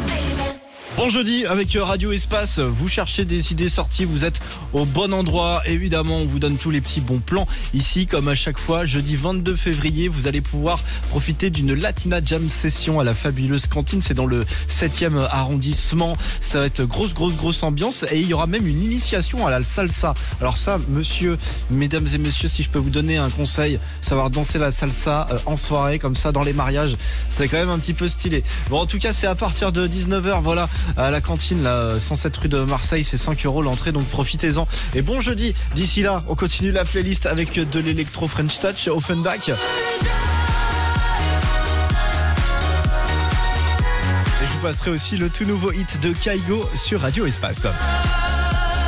to make Bon jeudi avec Radio Espace, vous cherchez des idées sorties, vous êtes au bon endroit. Évidemment, on vous donne tous les petits bons plans. Ici, comme à chaque fois, jeudi 22 février, vous allez pouvoir profiter d'une Latina Jam Session à la fabuleuse cantine. C'est dans le 7e arrondissement. Ça va être grosse, grosse, grosse ambiance et il y aura même une initiation à la salsa. Alors ça, monsieur, mesdames et messieurs, si je peux vous donner un conseil, savoir danser la salsa euh, en soirée, comme ça, dans les mariages, c'est quand même un petit peu stylé. Bon, en tout cas, c'est à partir de 19h, voilà à la cantine, là, 107 rue de Marseille. C'est 5 euros l'entrée, donc profitez-en. Et bon jeudi. D'ici là, on continue la playlist avec de l'électro French Touch, Offenbach. Et je vous passerai aussi le tout nouveau hit de Kaigo sur Radio Espace.